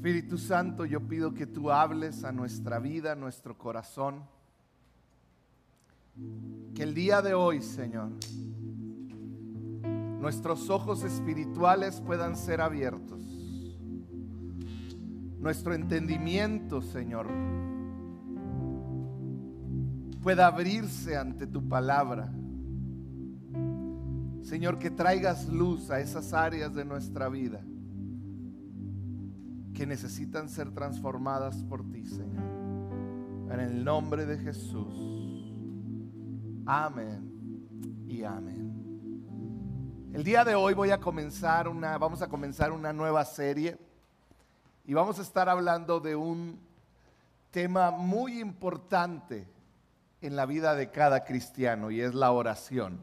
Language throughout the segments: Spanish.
Espíritu Santo, yo pido que tú hables a nuestra vida, a nuestro corazón. Que el día de hoy, Señor, nuestros ojos espirituales puedan ser abiertos. Nuestro entendimiento, Señor, pueda abrirse ante tu palabra. Señor, que traigas luz a esas áreas de nuestra vida que necesitan ser transformadas por ti, Señor. En el nombre de Jesús. Amén y amén. El día de hoy voy a comenzar una, vamos a comenzar una nueva serie y vamos a estar hablando de un tema muy importante en la vida de cada cristiano y es la oración.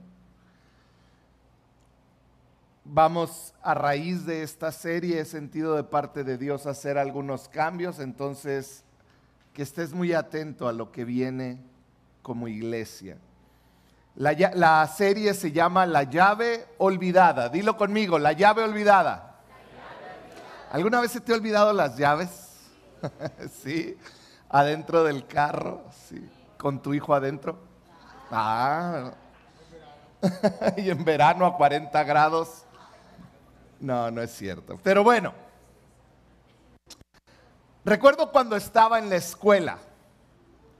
Vamos a raíz de esta serie, he sentido de parte de Dios hacer algunos cambios, entonces que estés muy atento a lo que viene como iglesia. La, la, serie se llama La llave olvidada. Dilo conmigo, la llave olvidada. ¿Alguna vez se te ha olvidado las llaves? sí, adentro del carro, sí, con tu hijo adentro. Ah, y en verano a 40 grados. No, no es cierto. Pero bueno, recuerdo cuando estaba en la escuela,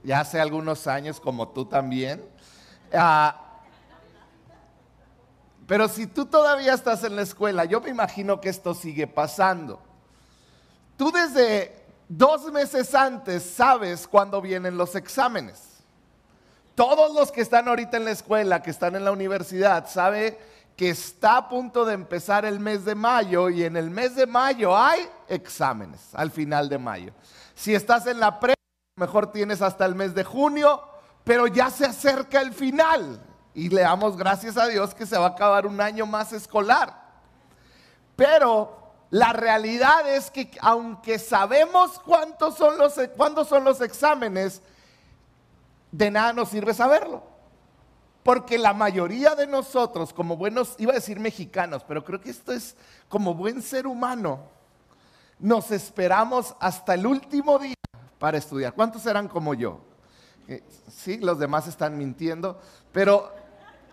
ya hace algunos años, como tú también. Ah, pero si tú todavía estás en la escuela, yo me imagino que esto sigue pasando. Tú desde dos meses antes sabes cuándo vienen los exámenes. Todos los que están ahorita en la escuela, que están en la universidad, sabe que está a punto de empezar el mes de mayo y en el mes de mayo hay exámenes al final de mayo. Si estás en la pre, mejor tienes hasta el mes de junio, pero ya se acerca el final y le damos gracias a Dios que se va a acabar un año más escolar. Pero la realidad es que aunque sabemos cuántos son los, cuándo son los exámenes, de nada nos sirve saberlo. Porque la mayoría de nosotros, como buenos, iba a decir mexicanos, pero creo que esto es como buen ser humano, nos esperamos hasta el último día para estudiar. ¿Cuántos eran como yo? Eh, sí, los demás están mintiendo, pero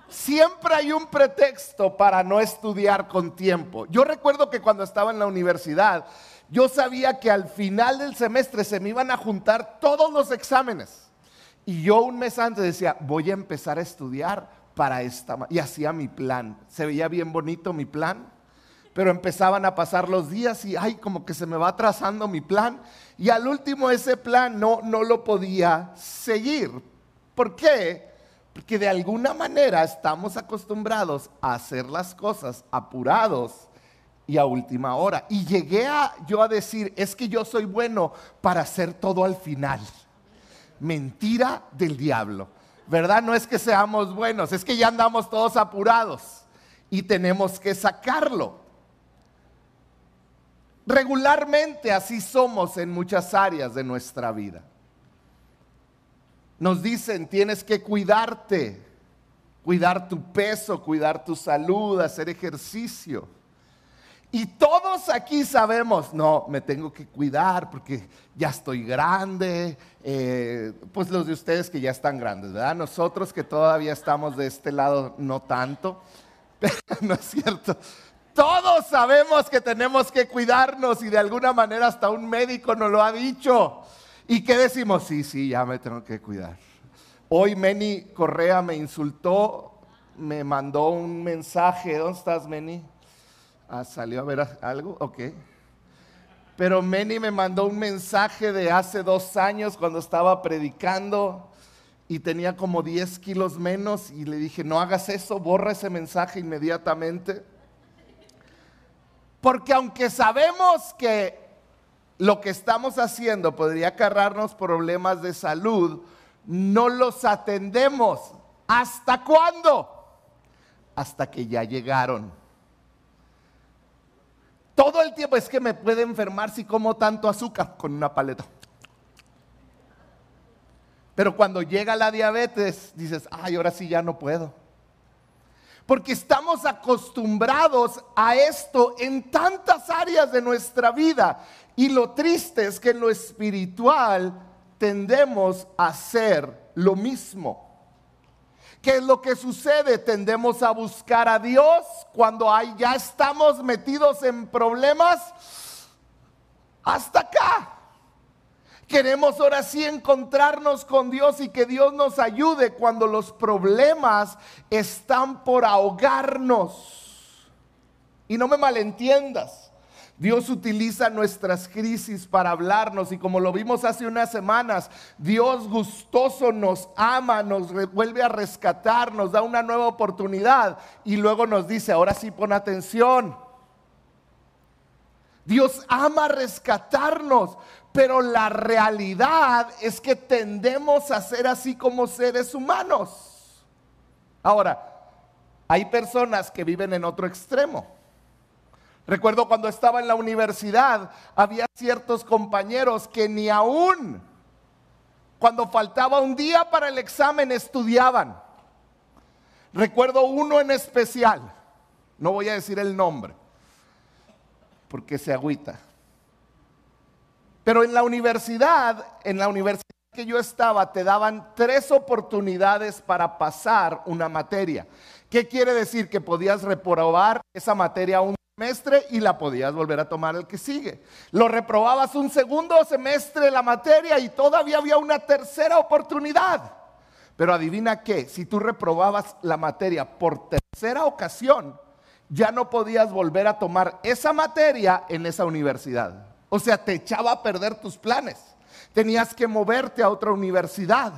siempre hay un pretexto para no estudiar con tiempo. Yo recuerdo que cuando estaba en la universidad, yo sabía que al final del semestre se me iban a juntar todos los exámenes. Y yo un mes antes decía, voy a empezar a estudiar para esta. Y hacía mi plan. Se veía bien bonito mi plan. Pero empezaban a pasar los días y, ay, como que se me va trazando mi plan. Y al último ese plan no, no lo podía seguir. ¿Por qué? Porque de alguna manera estamos acostumbrados a hacer las cosas apurados y a última hora. Y llegué yo a decir, es que yo soy bueno para hacer todo al final mentira del diablo. ¿Verdad? No es que seamos buenos, es que ya andamos todos apurados y tenemos que sacarlo. Regularmente así somos en muchas áreas de nuestra vida. Nos dicen, tienes que cuidarte, cuidar tu peso, cuidar tu salud, hacer ejercicio. Y todos aquí sabemos, no, me tengo que cuidar porque ya estoy grande, eh, pues los de ustedes que ya están grandes, ¿verdad? Nosotros que todavía estamos de este lado, no tanto, no es cierto. Todos sabemos que tenemos que cuidarnos y de alguna manera hasta un médico nos lo ha dicho. ¿Y qué decimos? Sí, sí, ya me tengo que cuidar. Hoy Meni Correa me insultó, me mandó un mensaje. ¿Dónde estás, Meni? Ah, ¿Salió a ver algo? Ok. Pero Meni me mandó un mensaje de hace dos años cuando estaba predicando y tenía como 10 kilos menos y le dije, no hagas eso, borra ese mensaje inmediatamente. Porque aunque sabemos que lo que estamos haciendo podría cargarnos problemas de salud, no los atendemos. ¿Hasta cuándo? Hasta que ya llegaron. Todo el tiempo es que me puede enfermar si como tanto azúcar con una paleta. Pero cuando llega la diabetes, dices, ay, ahora sí ya no puedo. Porque estamos acostumbrados a esto en tantas áreas de nuestra vida. Y lo triste es que en lo espiritual tendemos a hacer lo mismo. ¿Qué es lo que sucede? Tendemos a buscar a Dios cuando ya estamos metidos en problemas hasta acá. Queremos ahora sí encontrarnos con Dios y que Dios nos ayude cuando los problemas están por ahogarnos. Y no me malentiendas. Dios utiliza nuestras crisis para hablarnos y como lo vimos hace unas semanas, Dios gustoso nos ama, nos vuelve a rescatar, nos da una nueva oportunidad y luego nos dice, ahora sí pon atención. Dios ama rescatarnos, pero la realidad es que tendemos a ser así como seres humanos. Ahora, hay personas que viven en otro extremo. Recuerdo cuando estaba en la universidad, había ciertos compañeros que ni aún cuando faltaba un día para el examen estudiaban. Recuerdo uno en especial, no voy a decir el nombre, porque se agüita. Pero en la universidad, en la universidad que yo estaba, te daban tres oportunidades para pasar una materia. ¿Qué quiere decir? Que podías reprobar esa materia un semestre y la podías volver a tomar el que sigue. Lo reprobabas un segundo semestre la materia y todavía había una tercera oportunidad. Pero adivina qué, si tú reprobabas la materia por tercera ocasión, ya no podías volver a tomar esa materia en esa universidad. O sea, te echaba a perder tus planes. Tenías que moverte a otra universidad.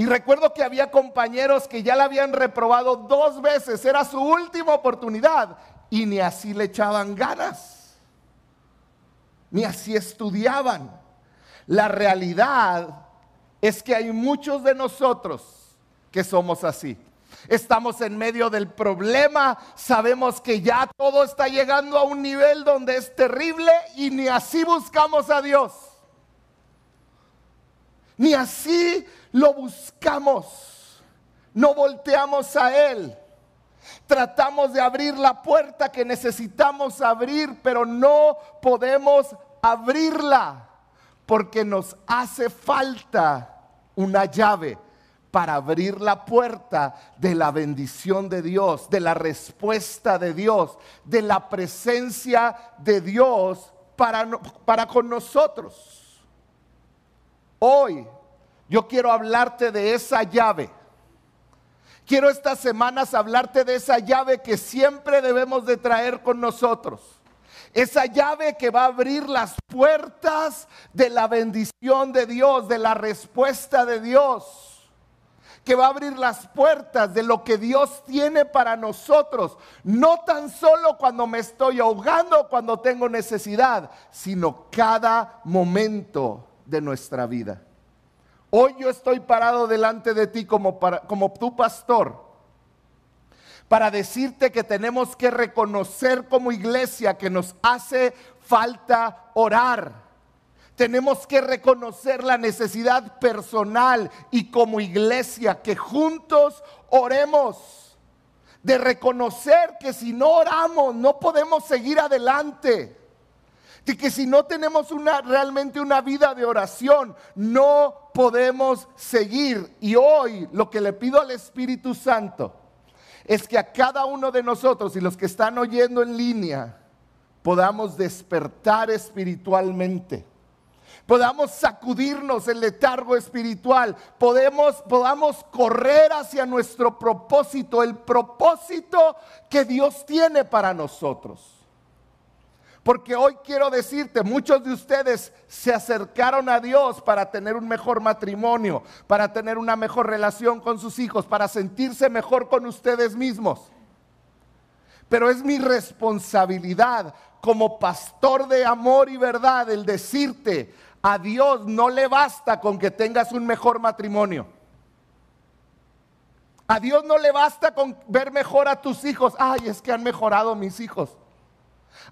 Y recuerdo que había compañeros que ya la habían reprobado dos veces, era su última oportunidad y ni así le echaban ganas, ni así estudiaban. La realidad es que hay muchos de nosotros que somos así. Estamos en medio del problema, sabemos que ya todo está llegando a un nivel donde es terrible y ni así buscamos a Dios. Ni así lo buscamos, no volteamos a Él. Tratamos de abrir la puerta que necesitamos abrir, pero no podemos abrirla porque nos hace falta una llave para abrir la puerta de la bendición de Dios, de la respuesta de Dios, de la presencia de Dios para, con nosotros. Hoy yo quiero hablarte de esa llave. Quiero estas semanas hablarte de esa llave que siempre debemos de traer con nosotros. Esa llave que va a abrir las puertas de la bendición de Dios, de la respuesta de Dios. Que va a abrir las puertas de lo que Dios tiene para nosotros. No tan solo cuando me estoy ahogando, cuando tengo necesidad, sino cada momento de nuestra vida. Hoy yo estoy parado delante de ti como, como tu pastor para decirte que tenemos que reconocer como iglesia que nos hace falta orar. Tenemos que reconocer la necesidad personal y como iglesia que juntos oremos. De reconocer que si no oramos no podemos seguir adelante de que si no tenemos una, realmente una vida de oración, no podemos seguir. Y hoy lo que le pido al Espíritu Santo es que a cada uno de nosotros y los que están oyendo en línea podamos despertar espiritualmente. Podamos sacudirnos el letargo espiritual, podemos, podamos correr hacia nuestro propósito, el propósito que Dios tiene para nosotros. Porque hoy quiero decirte, muchos de ustedes se acercaron a Dios para tener un mejor matrimonio, para tener una mejor relación con sus hijos, para sentirse mejor con ustedes mismos. Pero es mi responsabilidad como pastor de amor y verdad el decirte, a Dios no le basta con que tengas un mejor matrimonio. A Dios no le basta con ver mejor a tus hijos. Ay, es que han mejorado mis hijos.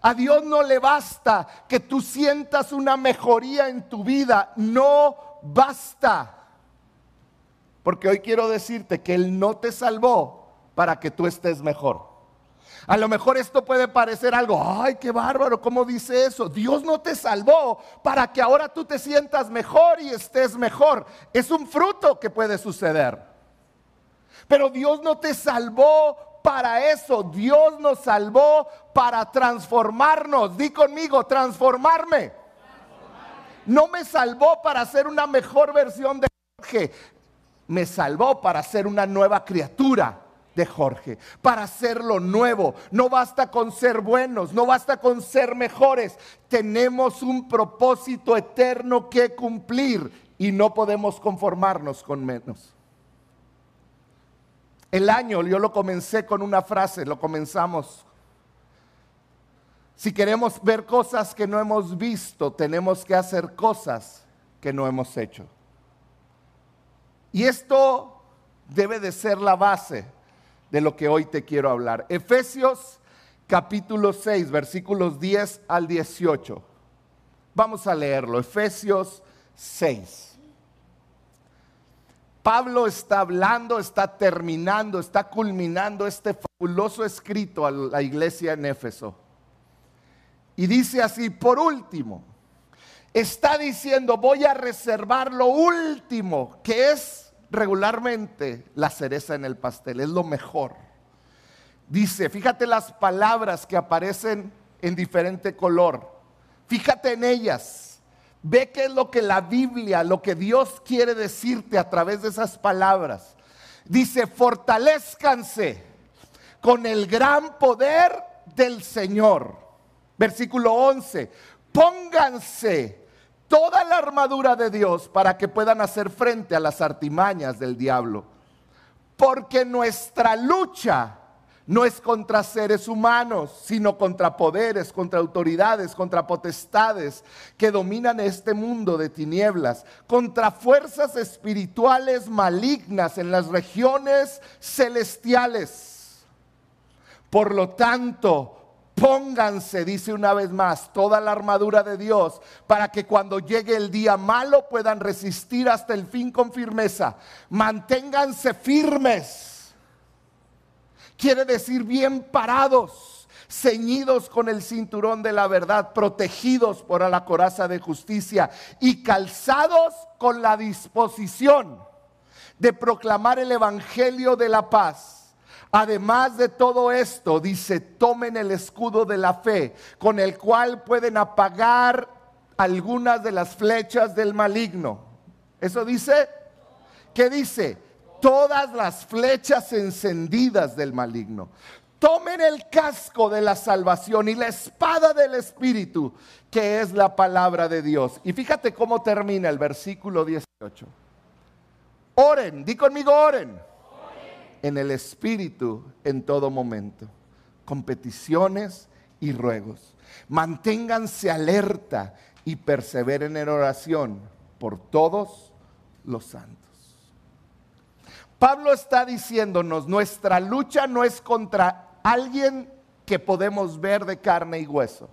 A Dios no le basta que tú sientas una mejoría en tu vida, no basta. Porque hoy quiero decirte que Él no te salvó para que tú estés mejor. A lo mejor esto puede parecer algo, ay, qué bárbaro, ¿cómo dice eso? Dios no te salvó para que ahora tú te sientas mejor y estés mejor. Es un fruto que puede suceder. Pero Dios no te salvó para eso. Dios nos salvó para transformarnos. Di conmigo, transformarme. No me salvó para ser una mejor versión de Jorge. Me salvó para ser una nueva criatura de Jorge, para hacerlo nuevo. No basta con ser buenos, no basta con ser mejores. Tenemos un propósito eterno que cumplir y no podemos conformarnos con menos. El año yo lo comencé con una frase, lo comenzamos. Si queremos ver cosas que no hemos visto, tenemos que hacer cosas que no hemos hecho. Y esto debe de ser la base de lo que hoy te quiero hablar. Efesios capítulo 6, versículos 10 al 18. Vamos a leerlo. Efesios 6. Pablo está hablando, está terminando, está culminando este fabuloso escrito a la iglesia en Éfeso. Y dice así, por último, está diciendo, voy a reservar lo último, que es regularmente la cereza en el pastel, es lo mejor. Dice, fíjate las palabras que aparecen en diferente color, fíjate en ellas Ve qué es lo que la Biblia, lo que Dios quiere decirte a través de esas palabras. Dice, fortalezcanse con el gran poder del Señor. Versículo 11, pónganse toda la armadura de Dios para que puedan hacer frente a las artimañas del diablo. Porque nuestra lucha no es contra seres humanos, sino contra poderes, contra autoridades, contra potestades que dominan este mundo de tinieblas, contra fuerzas espirituales malignas en las regiones celestiales. Por lo tanto, Pónganse, dice una vez más, toda la armadura de Dios para que cuando llegue el día malo puedan resistir hasta el fin con firmeza. Manténganse firmes Quiere decir bien parados, ceñidos con el cinturón de la verdad, protegidos por la coraza de justicia y calzados con la disposición de proclamar el Evangelio de la paz. Además de todo esto, dice, tomen el escudo de la fe, con el cual pueden apagar algunas de las flechas del maligno. Eso dice, ¿qué dice? Todas las flechas encendidas del maligno. Tomen el casco de la salvación y la espada del Espíritu, que es la palabra de Dios. Y fíjate cómo termina el versículo 18. Oren, di conmigo, oren. En el Espíritu en todo momento, con peticiones y ruegos. Manténganse alerta y perseveren en oración por todos los santos. Pablo está diciéndonos, nuestra lucha no es contra alguien que podemos ver de carne y hueso.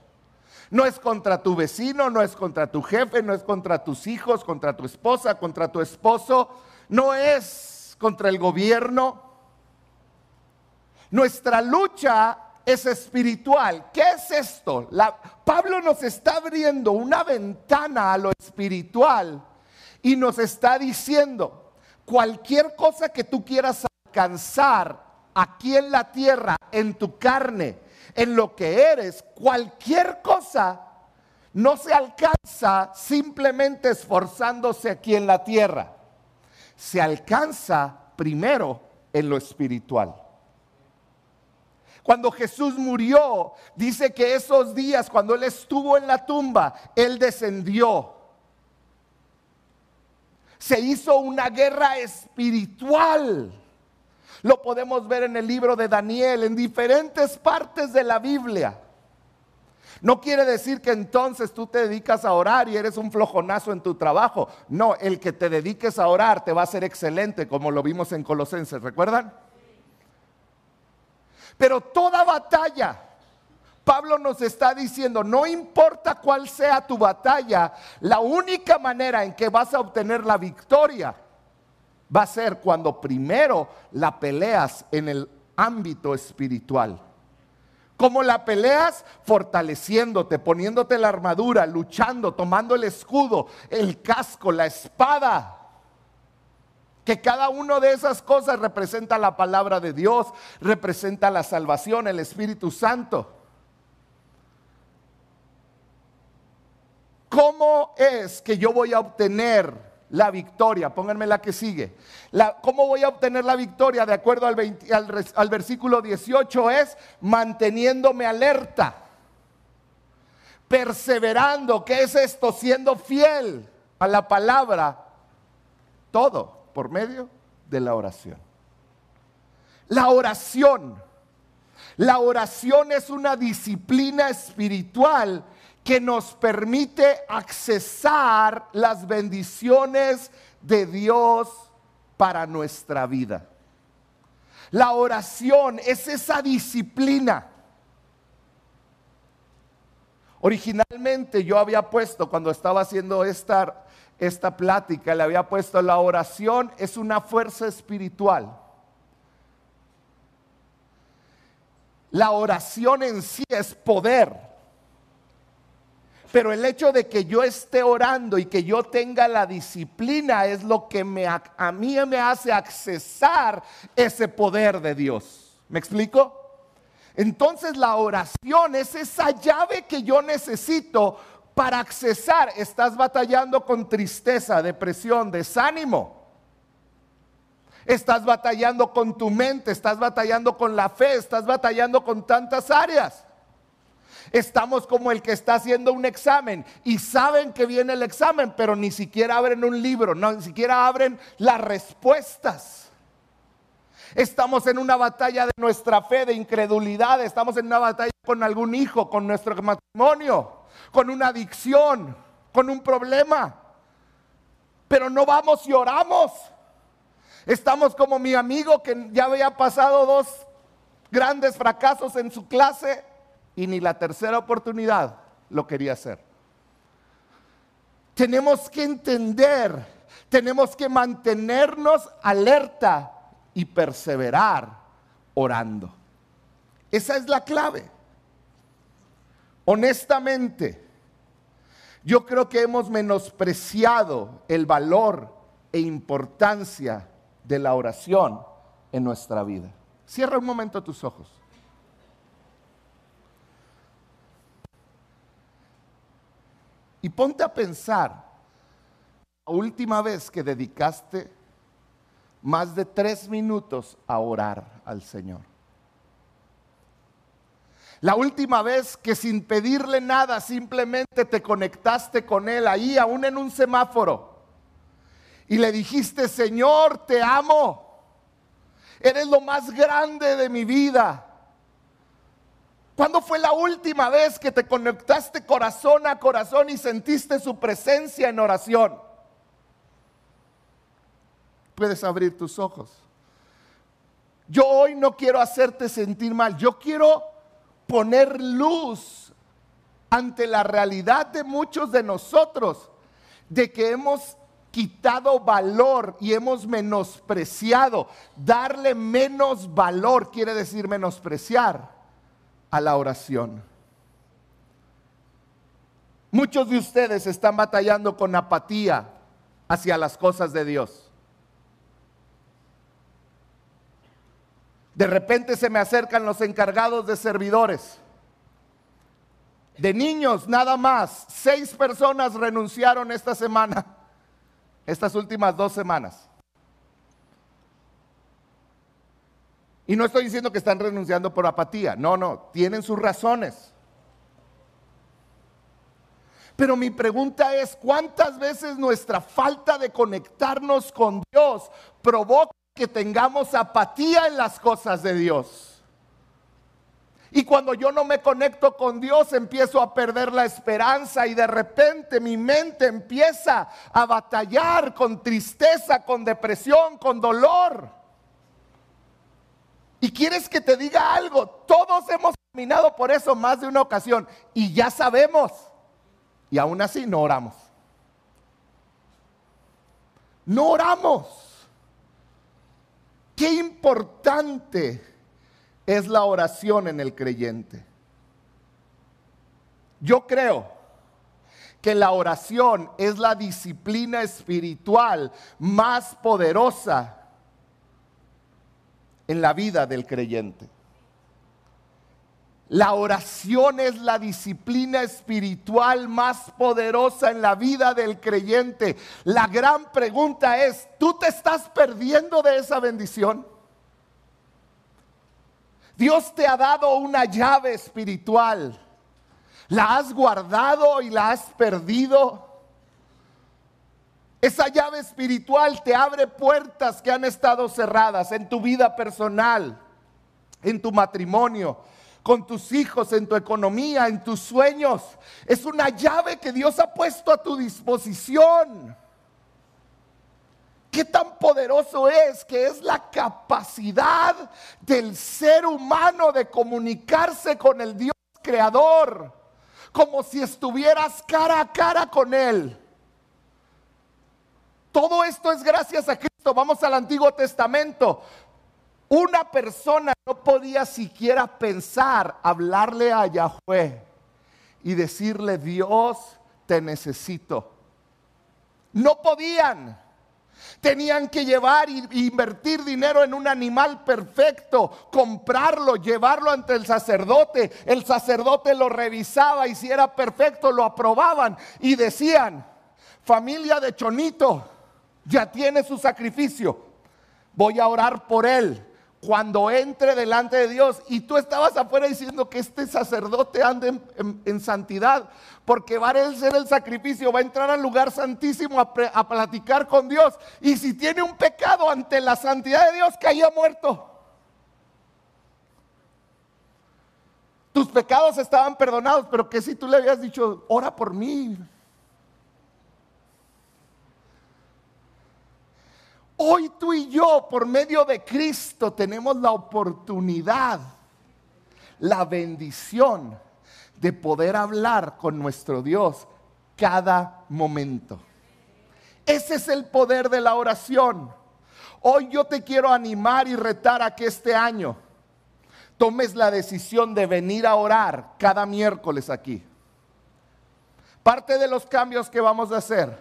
No es contra tu vecino, no es contra tu jefe, no es contra tus hijos, contra tu esposa, contra tu esposo, no es contra el gobierno. Nuestra lucha es espiritual. ¿Qué es esto? Pablo nos está abriendo una ventana a lo espiritual y nos está diciendo, cualquier cosa que tú quieras alcanzar aquí en la tierra, en tu carne, en lo que eres, cualquier cosa no se alcanza simplemente esforzándose aquí en la tierra. Se alcanza primero en lo espiritual. Cuando Jesús murió, dice que esos días, cuando Él estuvo en la tumba, Él descendió se hizo una guerra espiritual. Lo podemos ver en el libro de Daniel, en diferentes partes de la Biblia. No quiere decir que entonces tú te dedicas a orar y eres un flojonazo en tu trabajo. No, el que te dediques a orar te va a ser excelente, como lo vimos en Colosenses, ¿recuerdan? Pero toda batalla Pablo nos está diciendo, no importa cuál sea tu batalla, la única manera en que vas a obtener la victoria va a ser cuando primero la peleas en el ámbito espiritual. ¿Cómo la peleas? Fortaleciéndote, poniéndote la armadura, luchando, tomando el escudo, el casco, la espada. Que cada una de esas cosas representa la palabra de Dios, representa la salvación, el Espíritu Santo. ¿Cómo es que yo voy a obtener la victoria? Pónganme la que sigue. ¿Cómo voy a obtener la victoria? De acuerdo al, al versículo 18 es manteniéndome alerta, perseverando. ¿Qué es esto? Siendo fiel a la palabra. Todo por medio de la oración. La oración. La oración es una disciplina espiritual que nos permite accesar las bendiciones de Dios para nuestra vida. La oración es esa disciplina. Originalmente yo había puesto, cuando estaba haciendo esta esta plática, le había puesto la oración es una fuerza espiritual. La oración en sí es poder. Pero el hecho de que yo esté orando y que yo tenga la disciplina es lo que me, a, mí me hace accesar ese poder de Dios. ¿Me explico? Entonces la oración es esa llave que yo necesito para accesar, estás batallando con tristeza, depresión, desánimo. Estás batallando con tu mente, estás batallando con la fe, estás batallando con tantas áreas. Estamos como el que está haciendo un examen y saben que viene el examen, pero ni siquiera abren un libro, ni siquiera abren las respuestas. Estamos en una batalla de nuestra fe, de incredulidad, estamos en una batalla con algún hijo, con nuestro matrimonio con una adicción, con un problema. Pero no vamos y oramos. Estamos como mi amigo que ya había pasado dos grandes fracasos en su clase y ni la tercera oportunidad lo quería hacer. Tenemos que entender, tenemos que mantenernos alerta y perseverar orando. Esa es la clave. Honestamente, yo creo que hemos menospreciado el valor e importancia de la oración en nuestra vida. Cierra un momento tus ojos. Y ponte a pensar, la última vez que dedicaste más de tres minutos a orar al Señor. La última vez que sin pedirle nada simplemente te conectaste con Él ahí, aún en un semáforo, y le dijiste, Señor, te amo, eres lo más grande de mi vida. ¿Cuándo fue la última vez que te conectaste corazón a corazón y sentiste su presencia en oración? Puedes abrir tus ojos. Yo hoy no quiero hacerte sentir mal, yo quiero poner luz ante la realidad de muchos de nosotros de que hemos quitado valor y hemos menospreciado. Darle menos valor quiere decir menospreciar a la oración. Muchos de ustedes están batallando con apatía hacia las cosas de Dios. De repente se me acercan los encargados de servidores. De niños nada más. Seis personas renunciaron esta semana. Estas últimas dos semanas. Y no estoy diciendo que están renunciando por apatía. No, no. Tienen sus razones. Pero mi pregunta es, ¿cuántas veces nuestra falta de conectarnos con Dios provoca que tengamos apatía en las cosas de Dios. Y cuando yo no me conecto con Dios, empiezo a perder la esperanza y de repente mi mente empieza a batallar con tristeza, con depresión, con dolor. Y quieres que te diga algo, todos hemos caminado por eso más de una ocasión y ya sabemos. Y aún así no oramos. No oramos. Qué importante es la oración en el creyente. Yo creo que la oración es la disciplina espiritual más poderosa en la vida del creyente. La oración es la disciplina espiritual más poderosa en la vida del creyente. La gran pregunta es, ¿tú te estás perdiendo de esa bendición? Dios te ha dado una llave espiritual. ¿La has guardado y la has perdido? Esa llave espiritual te abre puertas que han estado cerradas en tu vida personal, en tu matrimonio, con tus hijos, en tu economía, en tus sueños. Es una llave que Dios ha puesto a tu disposición. ¿Qué tan poderoso es que es la capacidad del ser humano de comunicarse con el Dios creador? Como si estuvieras cara a cara con Él. Todo esto es gracias a Cristo. Vamos al Antiguo Testamento. Una persona no podía siquiera pensar hablarle a Yahweh y decirle, Dios, te necesito. No podían. Tenían que llevar e invertir dinero en un animal perfecto, comprarlo, llevarlo ante el sacerdote. El sacerdote lo revisaba y si era perfecto lo aprobaban y decían, familia de Chonito, ya tiene su sacrificio, voy a orar por él cuando entre delante de Dios y tú estabas afuera diciendo que este sacerdote ande en, santidad, porque va a ser el sacrificio, va a entrar al lugar santísimo a, a, platicar con Dios. Y si tiene un pecado ante la santidad de Dios, caía muerto. Tus pecados estaban perdonados, pero que si tú le habías dicho, ora por mí, Hoy tú y yo, por medio de Cristo, tenemos la oportunidad, la bendición de poder hablar con nuestro Dios cada momento. Ese es el poder de la oración. Hoy yo te quiero animar y retar a que este año tomes la decisión de venir a orar cada miércoles aquí. Parte de los cambios que vamos a hacer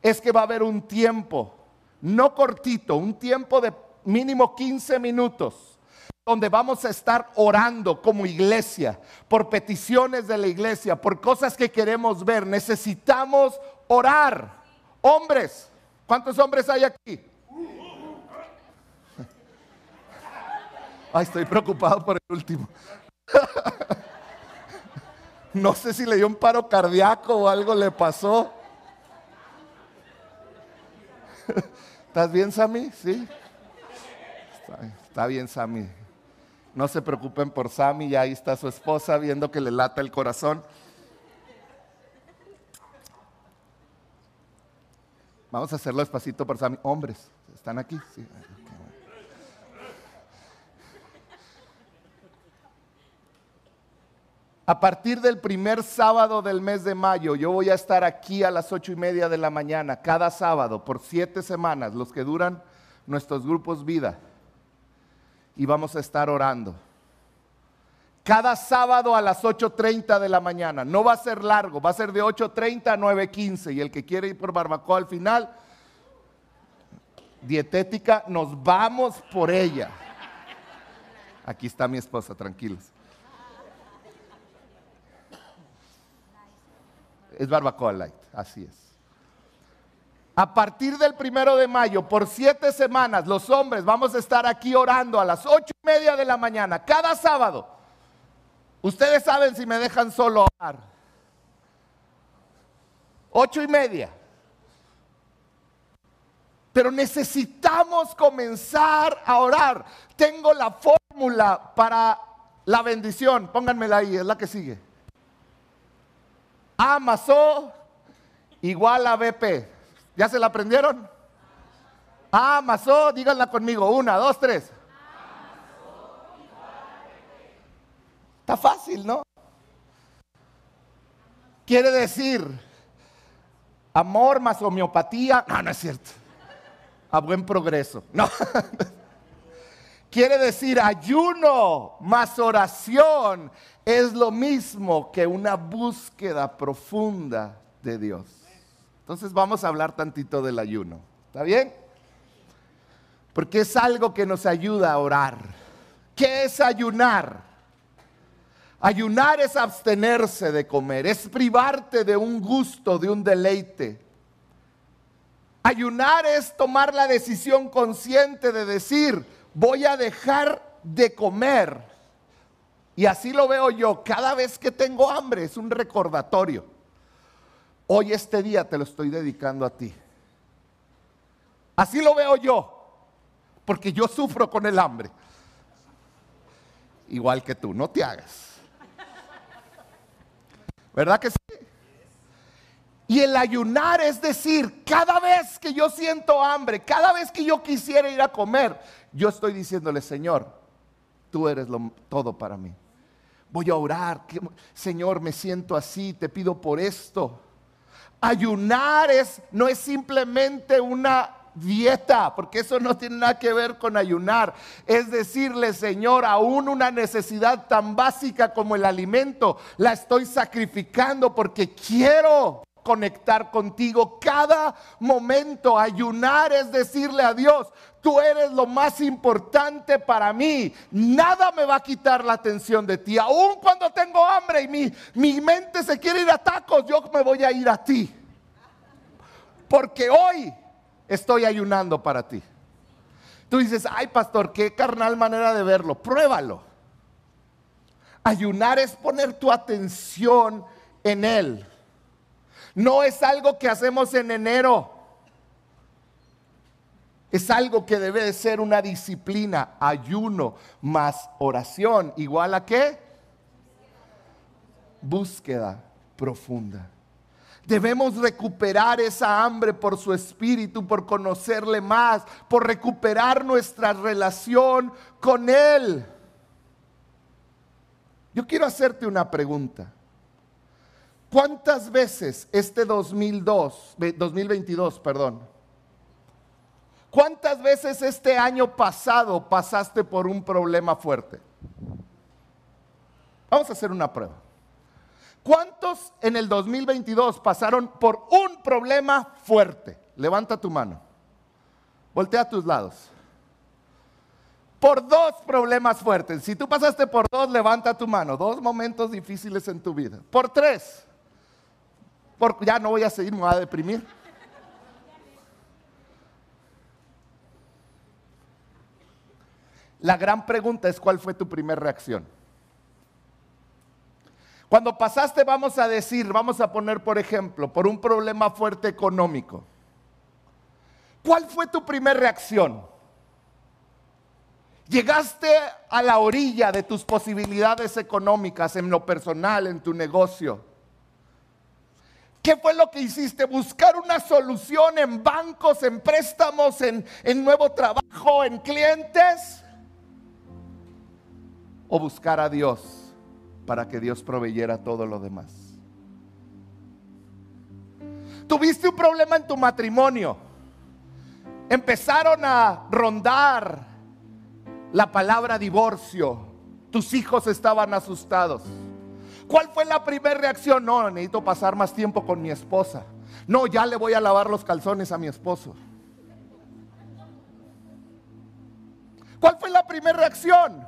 es que va a haber un tiempo no cortito, un tiempo de mínimo 15 minutos, donde vamos a estar orando como iglesia, por peticiones de la iglesia, por cosas que queremos ver. Necesitamos orar. Hombres, ¿cuántos hombres hay aquí? Ay, estoy preocupado por el último. No sé si le dio un paro cardíaco o algo le pasó. ¿Estás bien, Sammy? Sí. Está, bien, Sammy. No se preocupen por Sammy, ya ahí está su esposa viendo que le lata el corazón. Vamos a hacerlo despacito por Sammy. Hombres, ¿están aquí? Sí. A partir del primer sábado del mes de mayo, yo voy a estar aquí a las ocho y media de la mañana, cada sábado, por siete semanas, los que duran nuestros grupos vida. Y vamos a estar orando. Cada sábado a las 8.30 de la mañana. No va a ser largo, va a ser de 8.30 a 9.15. Y el que quiere ir por barbacoa al final, dietética, nos vamos por ella. Aquí está mi esposa, tranquilos. Es barbacoa light, así es. A partir del primero de mayo, por siete semanas, los hombres vamos a estar aquí orando a las ocho y media de la mañana, cada sábado. Ustedes saben si me dejan solo orar. Ocho y media. Pero necesitamos comenzar a orar. Tengo la fórmula para la bendición. Pónganmela ahí, es la que sigue. Amazó igual a BP. ¿Ya se la aprendieron? Amazó, díganla conmigo. Una, dos, tres. Está fácil, ¿no? Quiere decir amor más homeopatía. No, no es cierto. A buen progreso. No. Quiere decir, ayuno más oración es lo mismo que una búsqueda profunda de Dios. Entonces vamos a hablar tantito del ayuno. ¿Está bien? Porque es algo que nos ayuda a orar. ¿Qué es ayunar? Ayunar es abstenerse de comer, es privarte de un gusto, de un deleite. Ayunar es tomar la decisión consciente de decir, voy a dejar de comer. Y así lo veo yo, cada vez que tengo hambre es un recordatorio. Hoy este día te lo estoy dedicando a ti. Así lo veo yo, porque yo sufro con el hambre. Igual que tú, no te hagas. ¿Verdad que sí? Y el ayunar es decir, cada vez que yo siento hambre, cada vez que yo quisiera ir a comer, yo estoy diciéndole, Señor, tú eres lo, todo para mí. Voy a orar, Señor, me siento así, te pido por esto. Ayunar es, no es simplemente una dieta, porque eso no tiene nada que ver con ayunar. Es decirle, Señor, aún una necesidad tan básica como el alimento, la estoy sacrificando porque quiero conectar contigo cada momento. Ayunar es decirle a Dios, tú eres lo más importante para mí. Nada me va a quitar la atención de ti. Aun cuando tengo hambre y mi, mi mente se quiere ir a tacos, yo me voy a ir a ti. Porque hoy estoy ayunando para ti. Tú dices, ay pastor, qué carnal manera de verlo. Pruébalo. Ayunar es poner tu atención en Él. No es algo que hacemos en enero. Es algo que debe de ser una disciplina, ayuno más oración. ¿Igual a qué? Búsqueda profunda. Debemos recuperar esa hambre por su espíritu, por conocerle más, por recuperar nuestra relación con Él. Yo quiero hacerte una pregunta. ¿Cuántas veces este 2002, 2022, perdón, cuántas veces este año pasado pasaste por un problema fuerte? Vamos a hacer una prueba. ¿Cuántos en el 2022 pasaron por un problema fuerte? Levanta tu mano. Voltea a tus lados. Por dos problemas fuertes. Si tú pasaste por dos, levanta tu mano. Dos momentos difíciles en tu vida. Por tres porque ya no voy a seguir, me voy a deprimir. La gran pregunta es cuál fue tu primera reacción. Cuando pasaste, vamos a decir, vamos a poner por ejemplo, por un problema fuerte económico. ¿Cuál fue tu primera reacción? Llegaste a la orilla de tus posibilidades económicas en lo personal, en tu negocio. ¿Qué fue lo que hiciste? Buscar una solución en bancos, en préstamos, en, nuevo trabajo, en clientes. O buscar a Dios para que Dios proveyera todo lo demás. Tuviste un problema en tu matrimonio. Empezaron a rondar la palabra divorcio. Tus hijos estaban asustados. ¿Cuál fue la primera reacción? No, necesito pasar más tiempo con mi esposa. No, ya le voy a lavar los calzones a mi esposo. ¿Cuál fue la primera reacción?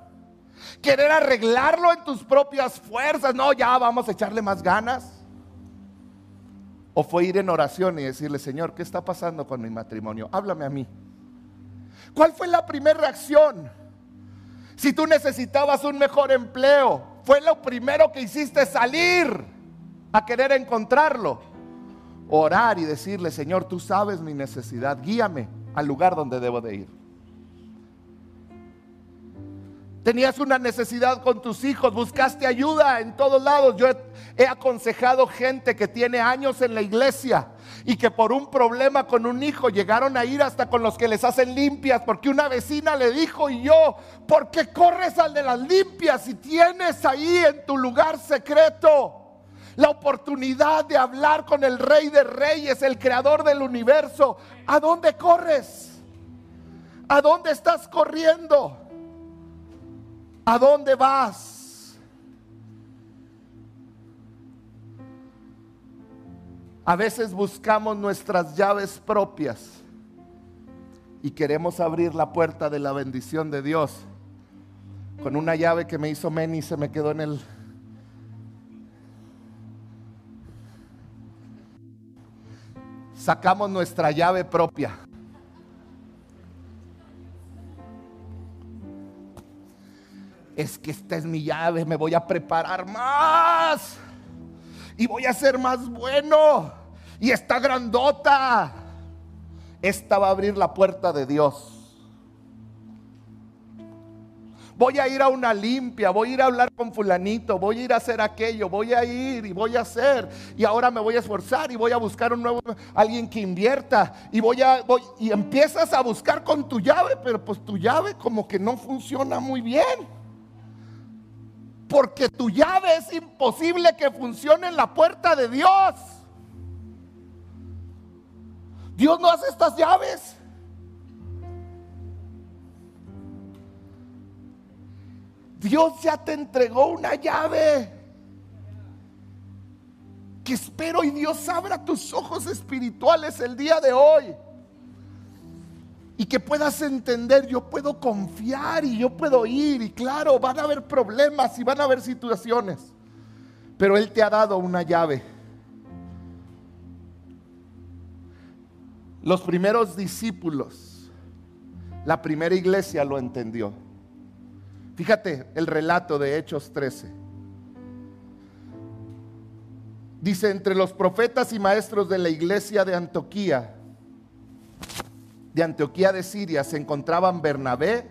Querer arreglarlo en tus propias fuerzas. No, ya vamos a echarle más ganas. O fue ir en oración y decirle, Señor, ¿qué está pasando con mi matrimonio? Háblame a mí. ¿Cuál fue la primera reacción? Si tú necesitabas un mejor empleo, fue lo primero que hiciste salir a querer encontrarlo. Orar y decirle, Señor, tú sabes mi necesidad, guíame al lugar donde debo de ir. Tenías una necesidad con tus hijos, buscaste ayuda en todos lados. Yo he, aconsejado gente que tiene años en la iglesia y que por un problema con un hijo llegaron a ir hasta con los que les hacen limpias, porque una vecina le dijo y yo, ¿por qué corres al de las limpias si tienes ahí en tu lugar secreto? La oportunidad de hablar con el rey de reyes, el creador del universo. ¿A dónde corres? ¿A dónde estás corriendo? ¿A dónde vas? A veces buscamos nuestras llaves propias y queremos abrir la puerta de la bendición de Dios con una llave que me hizo Meni y se me quedó en el... Sacamos nuestra llave propia. Es que esta es mi llave, me voy a preparar más. Y voy a ser más bueno. Y está grandota. Esta va a abrir la puerta de Dios voy a ir a una limpia, voy a ir a hablar con fulanito, voy a ir a hacer aquello, voy a ir y voy a hacer. Y ahora me voy a esforzar y voy a buscar un nuevo, alguien que invierta. Y voy a, voy, y empiezas a buscar con tu llave, pero pues tu llave como que no funciona muy bien. Porque tu llave es imposible que funcione en la puerta de Dios. Dios no hace estas llaves. Dios ya te entregó una llave. Que espero y Dios abra tus ojos espirituales el día de hoy. Y que puedas entender, yo puedo confiar y yo puedo ir. Y claro, van a haber problemas y van a haber situaciones. Pero Él te ha dado una llave. Los primeros discípulos, la primera iglesia lo entendió. Fíjate el relato de Hechos 13. Dice, entre los profetas y maestros de la iglesia de Antioquía, de Antioquía de Siria, se encontraban Bernabé,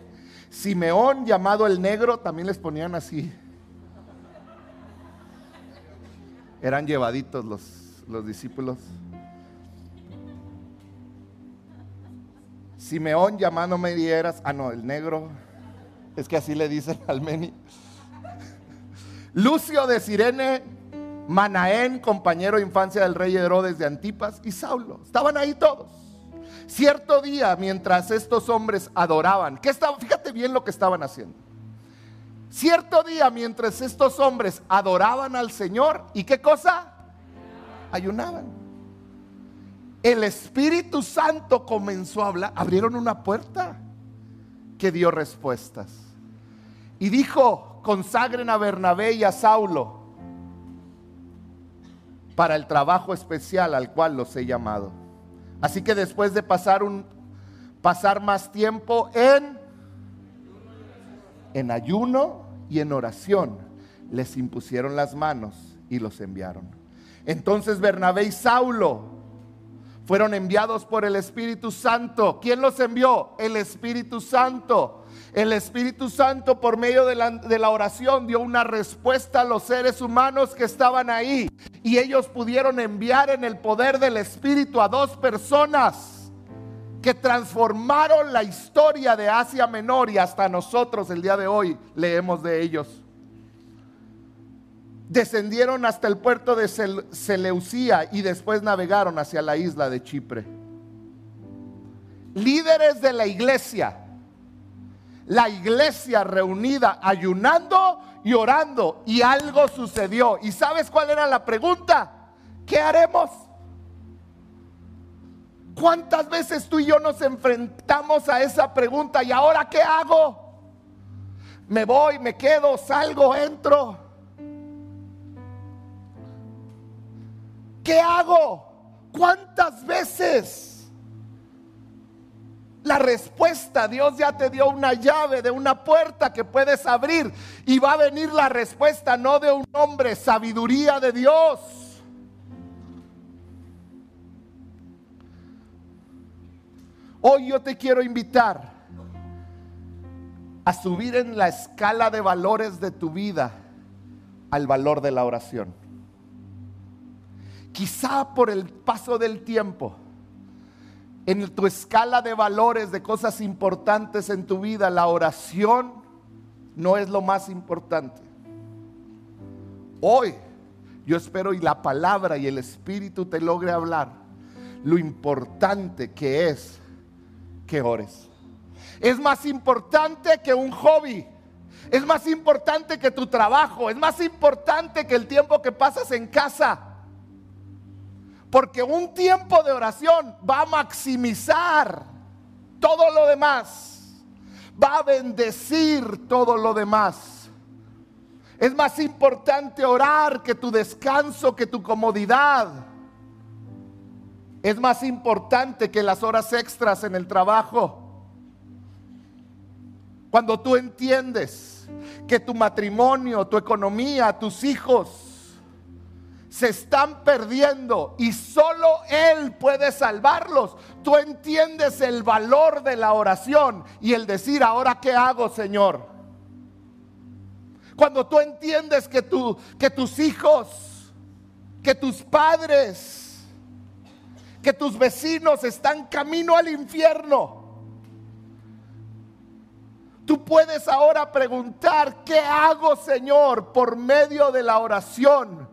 Simeón llamado el negro, también les ponían así. Eran llevaditos los, los discípulos. Simeón llamado Medieras, ah no, el negro. Es que así le dicen al Meni. Lucio de Sirene, Manaén, compañero de infancia del rey Herodes de Antipas, y Saulo. Estaban ahí todos. Cierto día, mientras estos hombres adoraban, ¿qué estaba? Fíjate bien lo que estaban haciendo. Cierto día, mientras estos hombres adoraban al Señor, ¿y qué cosa? Ayunaban. El Espíritu Santo comenzó a hablar. Abrieron una puerta que dio respuestas. Y dijo, consagren a Bernabé y a Saulo para el trabajo especial al cual los he llamado. Así que después de pasar un pasar más tiempo en en ayuno y en oración, les impusieron las manos y los enviaron. Entonces Bernabé y Saulo fueron enviados por el Espíritu Santo. ¿Quién los envió? El Espíritu Santo el Espíritu Santo por medio de la, oración dio una respuesta a los seres humanos que estaban ahí. Y ellos pudieron enviar en el poder del Espíritu a dos personas que transformaron la historia de Asia Menor y hasta nosotros el día de hoy leemos de ellos. Descendieron hasta el puerto de Seleucía y después navegaron hacia la isla de Chipre. Líderes de la iglesia la iglesia reunida ayunando y orando y algo sucedió. ¿Y sabes cuál era la pregunta? ¿Qué haremos? ¿Cuántas veces tú y yo nos enfrentamos a esa pregunta? ¿Y ahora qué hago? ¿Me voy, me quedo, salgo, entro? ¿Qué hago? ¿Cuántas veces? La respuesta, Dios ya te dio una llave de una puerta que puedes abrir y va a venir la respuesta no de un hombre, sabiduría de Dios. Hoy yo te quiero invitar a subir en la escala de valores de tu vida al valor de la oración. Quizá por el paso del tiempo en tu escala de valores, de cosas importantes en tu vida, la oración no es lo más importante. Hoy yo espero y la palabra y el Espíritu te logre hablar lo importante que es que ores. Es más importante que un hobby. Es más importante que tu trabajo, es más importante que el tiempo que pasas en casa. Porque un tiempo de oración va a maximizar todo lo demás. Va a bendecir todo lo demás. Es más importante orar que tu descanso, que tu comodidad. Es más importante que las horas extras en el trabajo. Cuando tú entiendes que tu matrimonio, tu economía, tus hijos se están perdiendo y solo Él puede salvarlos. Tú entiendes el valor de la oración y el decir, ahora qué hago, Señor. Cuando tú entiendes que, que tus hijos, que tus padres, que tus vecinos están camino al infierno Tú puedes ahora preguntar, ¿qué hago Señor por medio de la oración?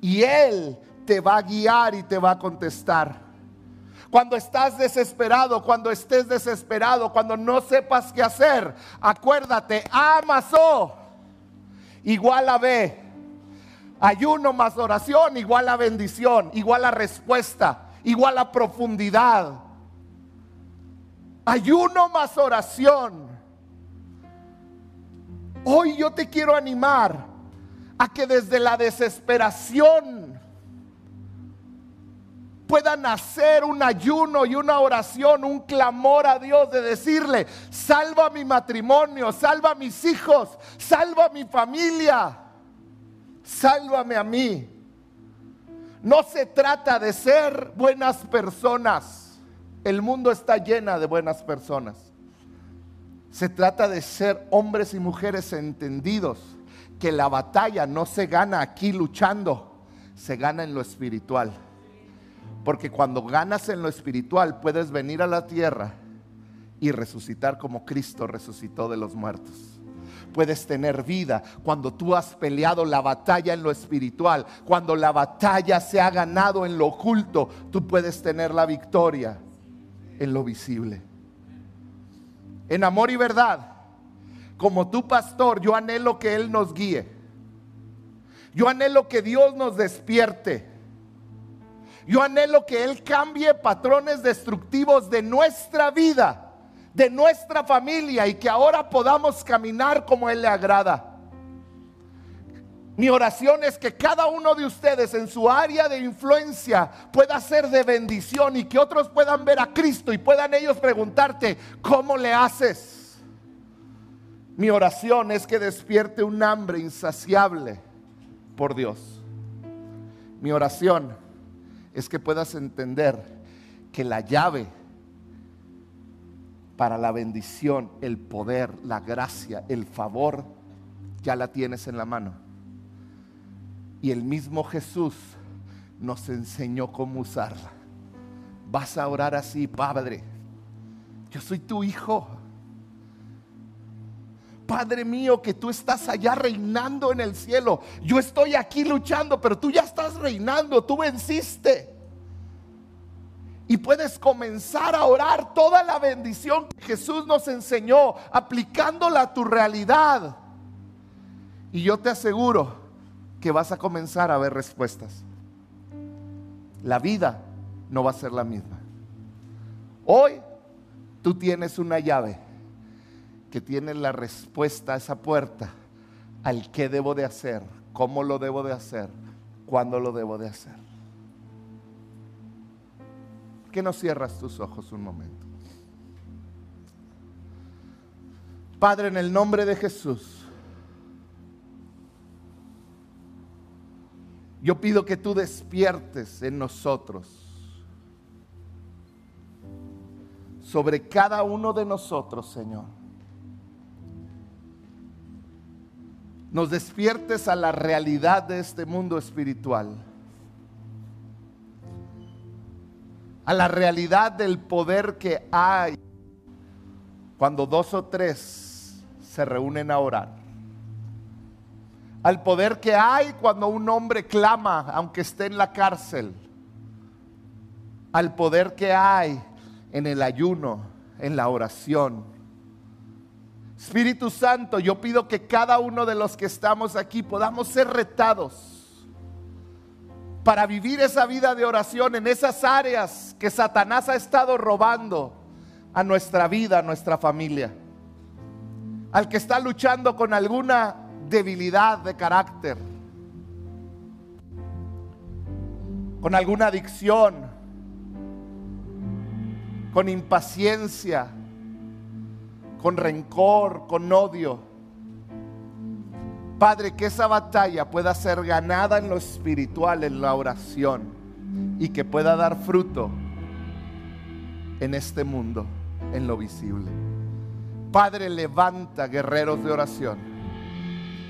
Y Él te va a guiar y te va a contestar. Cuando estás desesperado, cuando estés desesperado, cuando no sepas qué hacer, acuérdate, amasó igual a B. Ayuno más oración igual a bendición, igual a respuesta, igual a profundidad. Ayuno más oración Hoy yo te quiero animar a que desde la desesperación pueda nacer un ayuno y una oración, un clamor a Dios de decirle, salva mi matrimonio, salva a mis hijos, salva a mi familia, sálvame a mí. No se trata de ser buenas personas. El mundo está llena de buenas personas. Se trata de ser hombres y mujeres entendidos, que la batalla no se gana aquí luchando, se gana en lo espiritual. Porque cuando ganas en lo espiritual puedes venir a la tierra y resucitar como Cristo resucitó de los muertos. Puedes tener vida cuando tú has peleado la batalla en lo espiritual. Cuando la batalla se ha ganado en lo oculto, tú puedes tener la victoria en lo visible en amor y verdad. Como tu pastor, yo anhelo que Él nos guíe. Yo anhelo que Dios nos despierte. Yo anhelo que Él cambie patrones destructivos de nuestra vida, de nuestra familia y que ahora podamos caminar como Él le agrada. Mi oración es que cada uno de ustedes en su área de influencia pueda ser de bendición y que otros puedan ver a Cristo y puedan ellos preguntarte, ¿cómo le haces? Mi oración es que despierte un hambre insaciable por Dios. Mi oración es que puedas entender que la llave para la bendición, el poder, la gracia, el favor, ya la tienes en la mano y el mismo Jesús nos enseñó cómo usarla. Vas a orar así, Padre. Yo soy tu hijo. Padre mío, que tú estás allá reinando en el cielo. Yo estoy aquí luchando, pero tú ya estás reinando, tú venciste. Y puedes comenzar a orar toda la bendición que Jesús nos enseñó, aplicándola a tu realidad. Y yo te aseguro que vas a comenzar a ver respuestas. La vida no va a ser la misma. Hoy tú tienes una llave que tiene la respuesta a esa puerta, al qué debo de hacer, cómo lo debo de hacer, cuándo lo debo de hacer. ¿Qué no cierras tus ojos un momento? Padre, en el nombre de Jesús, Yo pido que tú despiertes en nosotros, sobre cada uno de nosotros, Señor. Nos despiertes a la realidad de este mundo espiritual, a la realidad del poder que hay cuando dos o tres se reúnen a orar. Al poder que hay cuando un hombre clama, aunque esté en la cárcel, al poder que hay en el ayuno, en la oración, Espíritu Santo, yo pido que cada uno de los que estamos aquí podamos ser retados para vivir esa vida de oración en esas áreas que Satanás ha estado robando a nuestra vida, a nuestra familia. Al que está luchando con alguna debilidad de carácter, con alguna adicción, con impaciencia, con rencor, con odio. Padre, que esa batalla pueda ser ganada en lo espiritual, en la oración, y que pueda dar fruto en este mundo, en lo visible. Padre, levanta guerreros de oración.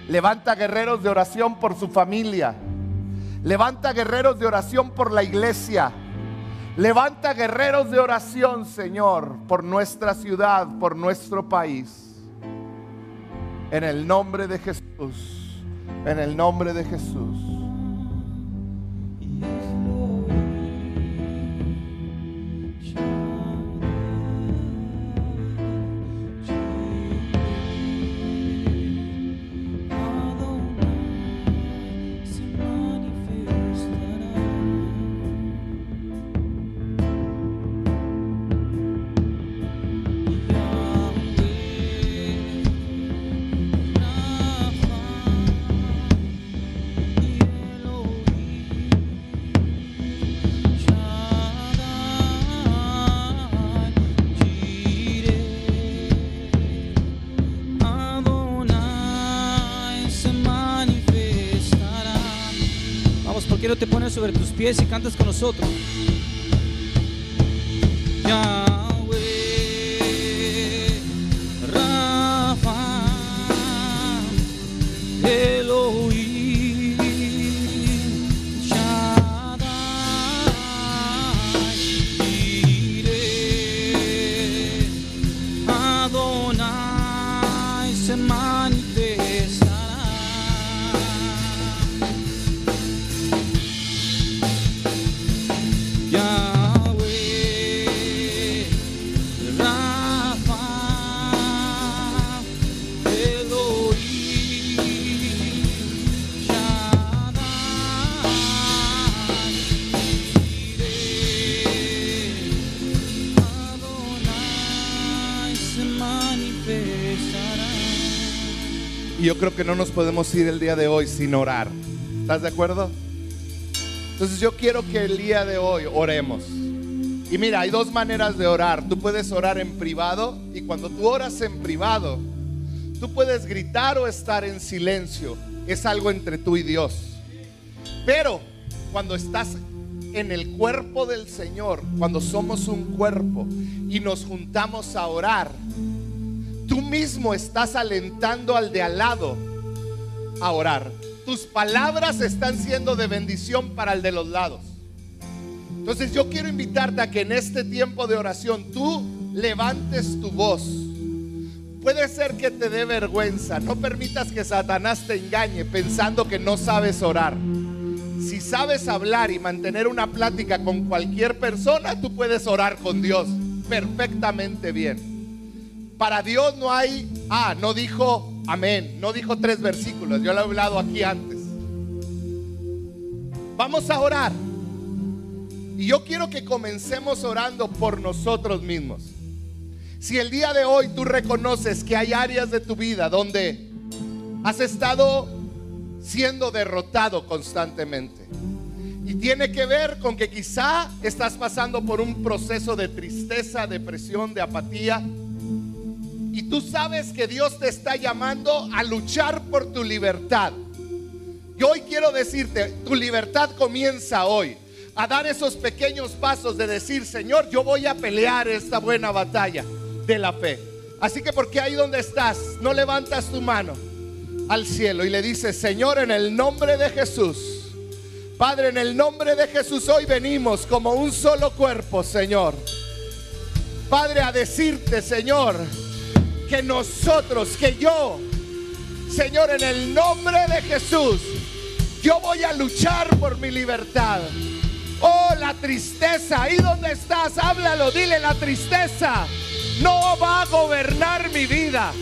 Levanta guerreros de oración por su familia. Levanta guerreros de oración por la iglesia. Levanta guerreros de oración, Señor, por nuestra ciudad, por nuestro país. En el nombre de Jesús. En el nombre de Jesús. Sobre tus pies y cantas con nosotros. Creo que no nos podemos ir el día de hoy sin orar. ¿Estás de acuerdo? Entonces yo quiero que el día de hoy oremos. Y mira, hay dos maneras de orar. Tú puedes orar en privado y cuando tú oras en privado, tú puedes gritar o estar en silencio. Es algo entre tú y Dios. Pero cuando estás en el cuerpo del Señor, cuando somos un cuerpo y nos juntamos a orar, tú mismo estás alentando al de al lado a orar. Tus palabras están siendo de bendición para el de los lados. Entonces yo quiero invitarte a que en este tiempo de oración tú levantes tu voz. Puede ser que te dé vergüenza. No permitas que Satanás te engañe pensando que no sabes orar. Si sabes hablar y mantener una plática con cualquier persona, tú puedes orar con Dios perfectamente bien. Para Dios no hay, ah, no dijo amén, no dijo tres versículos, yo lo he hablado aquí antes. Vamos a orar. Y yo quiero que comencemos orando por nosotros mismos. Si el día de hoy tú reconoces que hay áreas de tu vida donde has estado siendo derrotado constantemente, y tiene que ver con que quizá estás pasando por un proceso de tristeza, depresión, de apatía, y tú sabes que Dios te está llamando a luchar por tu libertad. Yo hoy quiero decirte, tu libertad comienza hoy. A dar esos pequeños pasos de decir, Señor, yo voy a pelear esta buena batalla de la fe. Así que porque ahí donde estás, no levantas tu mano al cielo y le dices, Señor, en el nombre de Jesús. Padre, en el nombre de Jesús hoy venimos como un solo cuerpo, Señor. Padre, a decirte, Señor, que nosotros, que yo, Señor, en el nombre de Jesús, yo voy a luchar por mi libertad. Oh, la tristeza, ahí donde estás, háblalo, dile la tristeza. No va a gobernar mi vida.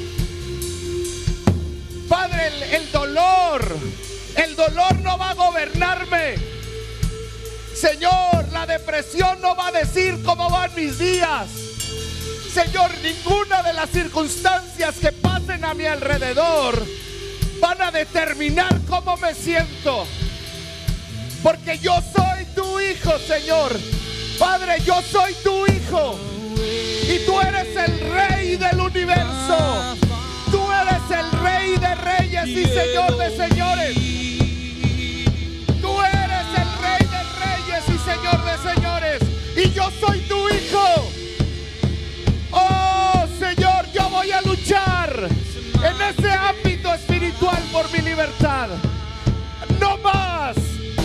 Padre, el, el dolor, el dolor no va a gobernarme. Señor, la depresión no va a decir cómo van mis días. Señor, ninguna de las circunstancias que pasen a mi alrededor van a determinar cómo me siento. Porque yo soy tu hijo, Señor. Padre, yo soy tu hijo. Y tú eres el rey del universo. Tú eres el rey de reyes y señor de señores. Tú eres el rey de reyes y señor de señores. Y yo soy tu hijo. Por mi libertad. No más,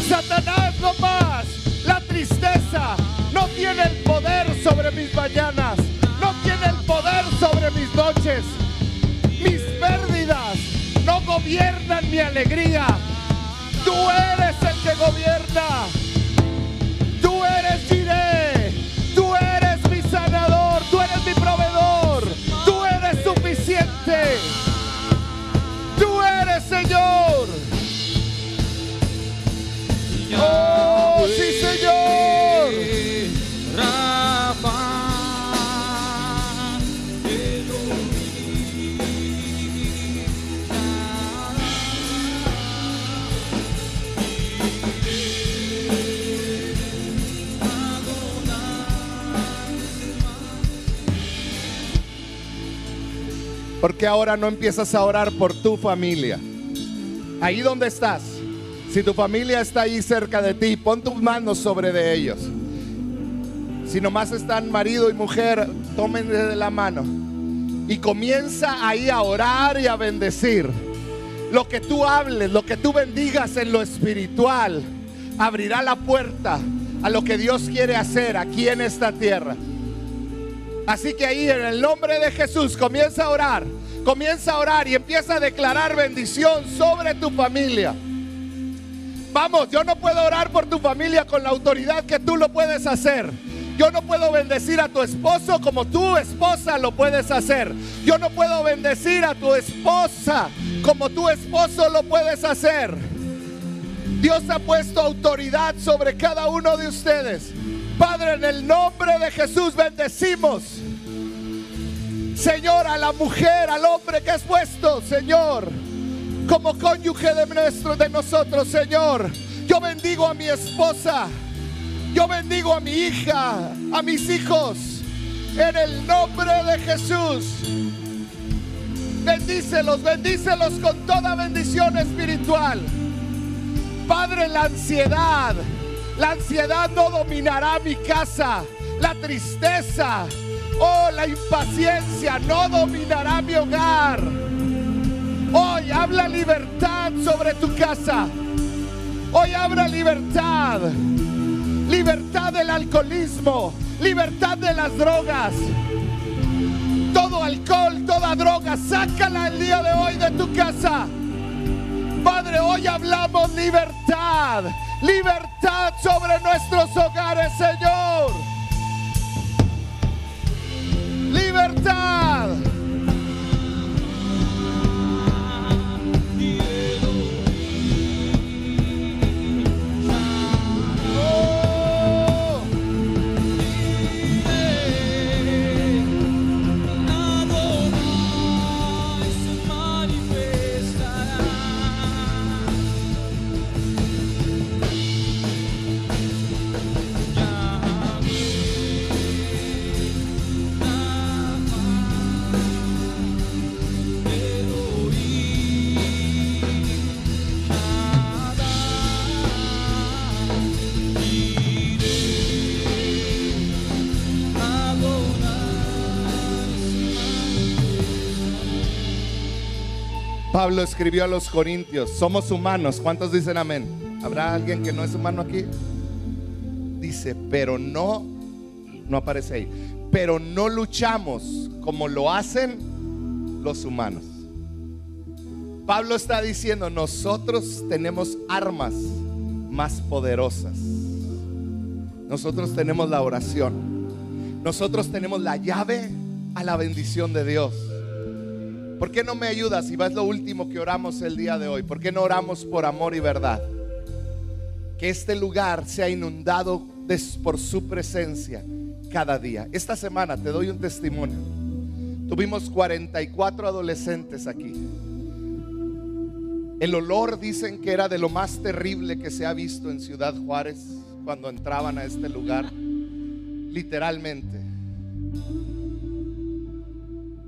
Satanás, no más. La tristeza no tiene el poder sobre mis mañanas, no tiene el poder sobre mis noches. Mis pérdidas no gobiernan mi alegría. Tú eres el que gobierna. Señor. Oh, sí, Señor. Porque ahora no empiezas a orar por tu familia. Ahí donde estás. Si tu familia está ahí cerca de ti, pon tus manos sobre de ellos. Si nomás están marido y mujer, tómenle de la mano. Y comienza ahí a orar y a bendecir. Lo que tú hables, lo que tú bendigas en lo espiritual, abrirá la puerta a lo que Dios quiere hacer aquí en esta tierra. Así que ahí en el nombre de Jesús comienza a orar, comienza a orar y empieza a declarar bendición sobre tu familia. Vamos, yo no puedo orar por tu familia con la autoridad que tú lo puedes hacer. Yo no puedo bendecir a tu esposo como tu esposa lo puedes hacer. Yo no puedo bendecir a tu esposa como tu esposo lo puedes hacer. Dios ha puesto autoridad sobre cada uno de ustedes. Padre, en el nombre de Jesús bendecimos. Señor, a la mujer, al hombre que has puesto, Señor, como cónyuge de, nuestro, de nosotros, Señor. Yo bendigo a mi esposa. Yo bendigo a mi hija, a mis hijos. En el nombre de Jesús. Bendícelos, bendícelos con toda bendición espiritual. Padre, la ansiedad, la ansiedad no dominará mi casa. La tristeza, oh, la impaciencia no dominará mi hogar. Hoy habla libertad sobre tu casa. Hoy habla libertad. Libertad del alcoholismo. Libertad de las drogas. Todo alcohol, toda droga, sácala el día de hoy de tu casa. Padre, hoy hablamos libertad. Libertad sobre nuestros hogares, Señor. Libertad. Pablo escribió a los Corintios, somos humanos. ¿Cuántos dicen amén? ¿Habrá alguien que no es humano aquí? Dice, pero no, no aparece ahí, pero no luchamos como lo hacen los humanos. Pablo está diciendo, nosotros tenemos armas más poderosas. Nosotros tenemos la oración. Nosotros tenemos la llave a la bendición de Dios. ¿Por qué no me ayudas? Y vas lo último que oramos el día de hoy. ¿Por qué no oramos por amor y verdad? Que este lugar sea inundado por su presencia cada día. Esta semana te doy un testimonio. Tuvimos 44 adolescentes aquí. El olor dicen que era de lo más terrible que se ha visto en Ciudad Juárez cuando entraban a este lugar. Literalmente.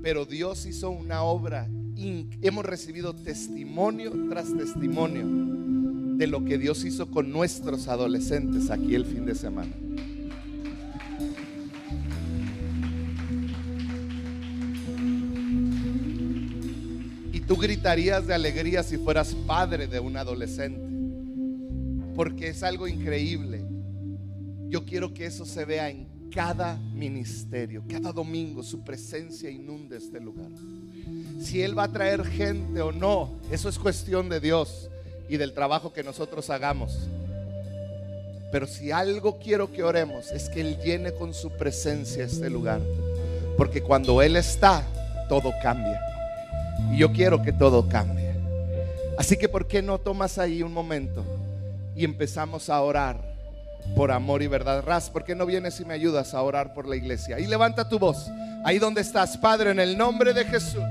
Pero Dios hizo una obra. Hemos recibido testimonio tras testimonio de lo que Dios hizo con nuestros adolescentes aquí el fin de semana. Y tú gritarías de alegría si fueras padre de un adolescente. Porque es algo increíble. Yo quiero que eso se vea en cada ministerio, cada domingo su presencia inunde este lugar. Si Él va a traer gente o no, eso es cuestión de Dios y del trabajo que nosotros hagamos. Pero si algo quiero que oremos es que Él llene con su presencia este lugar. Porque cuando Él está, todo cambia. Y yo quiero que todo cambie. Así que ¿por qué no tomas ahí un momento y empezamos a orar por amor y verdad? Raz, ¿por qué no vienes y me ayudas a orar por la iglesia? Y levanta tu voz. Ahí donde estás, Padre, en el nombre de Jesús.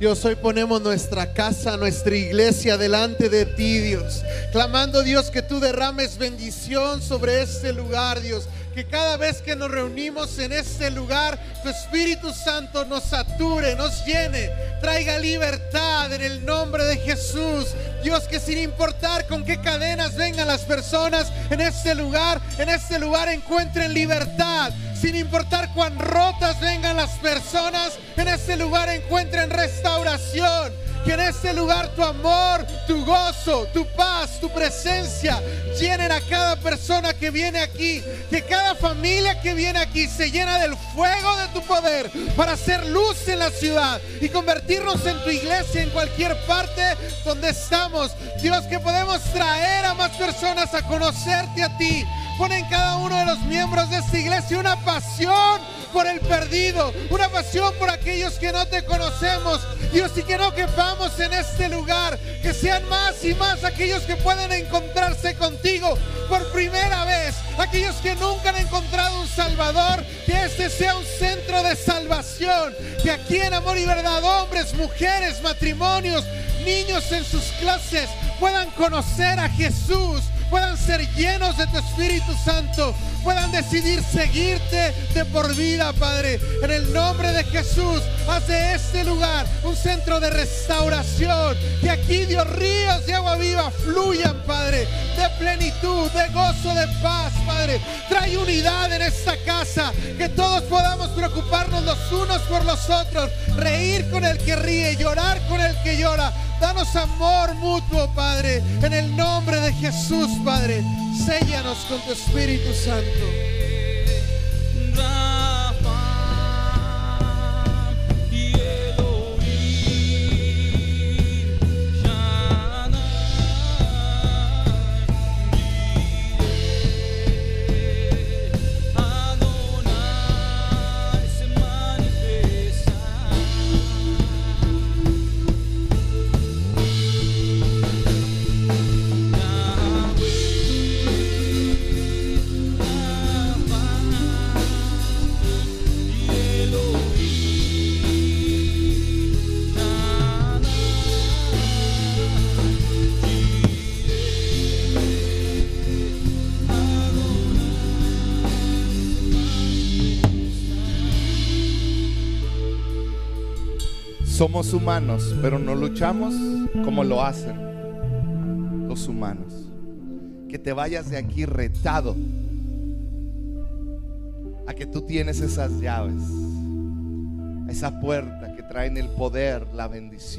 Dios, hoy ponemos nuestra casa, nuestra iglesia delante de ti, Dios. Clamando, Dios, que tú derrames bendición sobre este lugar, Dios. Que cada vez que nos reunimos en este lugar, tu Espíritu Santo nos sature, nos llene, traiga libertad en el nombre de Jesús. Dios, que sin importar con qué cadenas vengan las personas en este lugar, en este lugar encuentren libertad. Sin importar cuán rotas vengan las personas, en este lugar encuentren restauración. Que en este lugar tu amor, tu gozo, tu paz, tu presencia llenen a cada persona que viene aquí. Que cada familia que viene aquí se llena del fuego de tu poder para hacer luz en la ciudad y convertirnos en tu iglesia en cualquier parte donde estamos. Dios, que podemos traer a más personas a conocerte a ti. Pon en cada uno de los miembros de esta iglesia una pasión por el perdido, una pasión por aquellos que no te conocemos. Dios, y que no quepamos en este lugar, que sean más y más aquellos que pueden encontrarse contigo por primera vez, aquellos que nunca han encontrado un Salvador, que este sea un centro de salvación, que aquí en Amor y Verdad, hombres, mujeres, matrimonios, niños en sus clases puedan conocer a Jesús puedan ser llenos de tu Espíritu Santo, puedan decidir seguirte de por vida, Padre. En el nombre de Jesús, haz de este lugar un centro de restauración. Que aquí, Dios, ríos de agua viva fluyan, Padre, de plenitud, de gozo, de paz, Padre. Trae unidad en esta casa, que todos podamos preocuparnos los unos por los otros, reír con el que ríe, llorar con el que llora. Danos amor mutuo, Padre, en el nombre de Jesús, Padre. Séllanos con tu Espíritu Santo. Somos humanos, pero no luchamos como lo hacen los humanos. Que te vayas de aquí retado a que tú tienes esas llaves, esa puerta que traen el poder, la bendición.